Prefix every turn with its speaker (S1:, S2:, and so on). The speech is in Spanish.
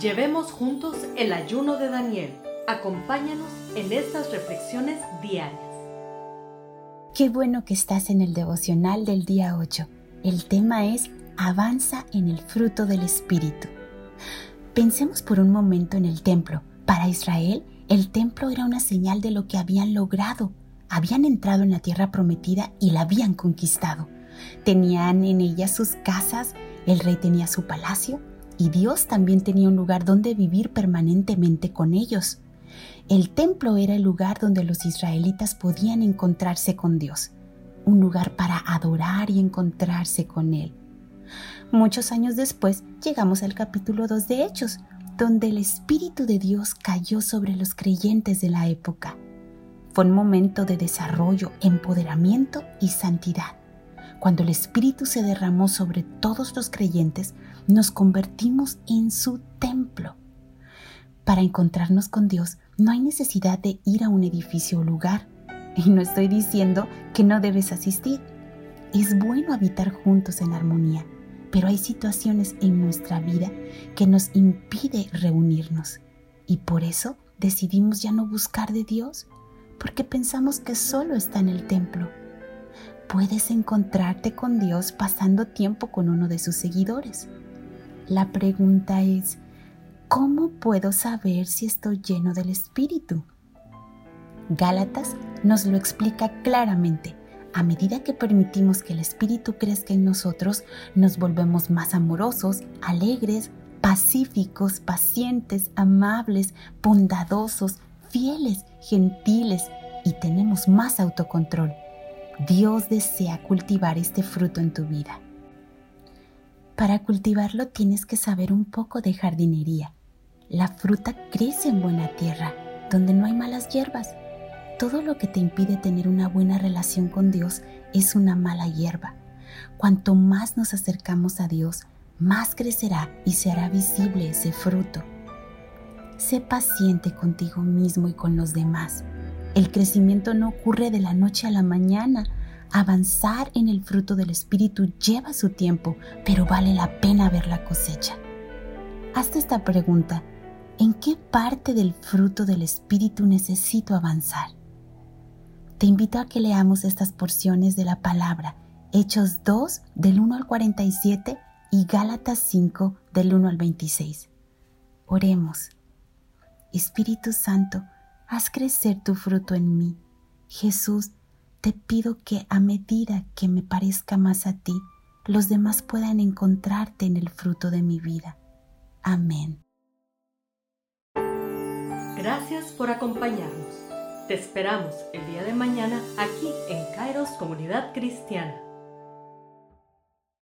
S1: Llevemos juntos el ayuno de Daniel. Acompáñanos en estas reflexiones diarias.
S2: Qué bueno que estás en el devocional del día 8. El tema es Avanza en el fruto del Espíritu. Pensemos por un momento en el templo. Para Israel, el templo era una señal de lo que habían logrado. Habían entrado en la tierra prometida y la habían conquistado. Tenían en ella sus casas, el rey tenía su palacio, y Dios también tenía un lugar donde vivir permanentemente con ellos. El templo era el lugar donde los israelitas podían encontrarse con Dios, un lugar para adorar y encontrarse con Él. Muchos años después llegamos al capítulo 2 de Hechos, donde el Espíritu de Dios cayó sobre los creyentes de la época. Fue un momento de desarrollo, empoderamiento y santidad. Cuando el Espíritu se derramó sobre todos los creyentes, nos convertimos en su templo. Para encontrarnos con Dios no hay necesidad de ir a un edificio o lugar. Y no estoy diciendo que no debes asistir. Es bueno habitar juntos en armonía, pero hay situaciones en nuestra vida que nos impide reunirnos. Y por eso decidimos ya no buscar de Dios, porque pensamos que solo está en el templo puedes encontrarte con Dios pasando tiempo con uno de sus seguidores. La pregunta es, ¿cómo puedo saber si estoy lleno del Espíritu? Gálatas nos lo explica claramente. A medida que permitimos que el Espíritu crezca en nosotros, nos volvemos más amorosos, alegres, pacíficos, pacientes, amables, bondadosos, fieles, gentiles y tenemos más autocontrol. Dios desea cultivar este fruto en tu vida. Para cultivarlo tienes que saber un poco de jardinería. La fruta crece en buena tierra, donde no hay malas hierbas. Todo lo que te impide tener una buena relación con Dios es una mala hierba. Cuanto más nos acercamos a Dios, más crecerá y se hará visible ese fruto. Sé paciente contigo mismo y con los demás. El crecimiento no ocurre de la noche a la mañana. Avanzar en el fruto del Espíritu lleva su tiempo, pero vale la pena ver la cosecha. Hazte esta pregunta. ¿En qué parte del fruto del Espíritu necesito avanzar? Te invito a que leamos estas porciones de la palabra, Hechos 2 del 1 al 47 y Gálatas 5 del 1 al 26. Oremos. Espíritu Santo, haz crecer tu fruto en mí. Jesús, te pido que a medida que me parezca más a ti, los demás puedan encontrarte en el fruto de mi vida. Amén.
S1: Gracias por acompañarnos. Te esperamos el día de mañana aquí en Kairos Comunidad Cristiana.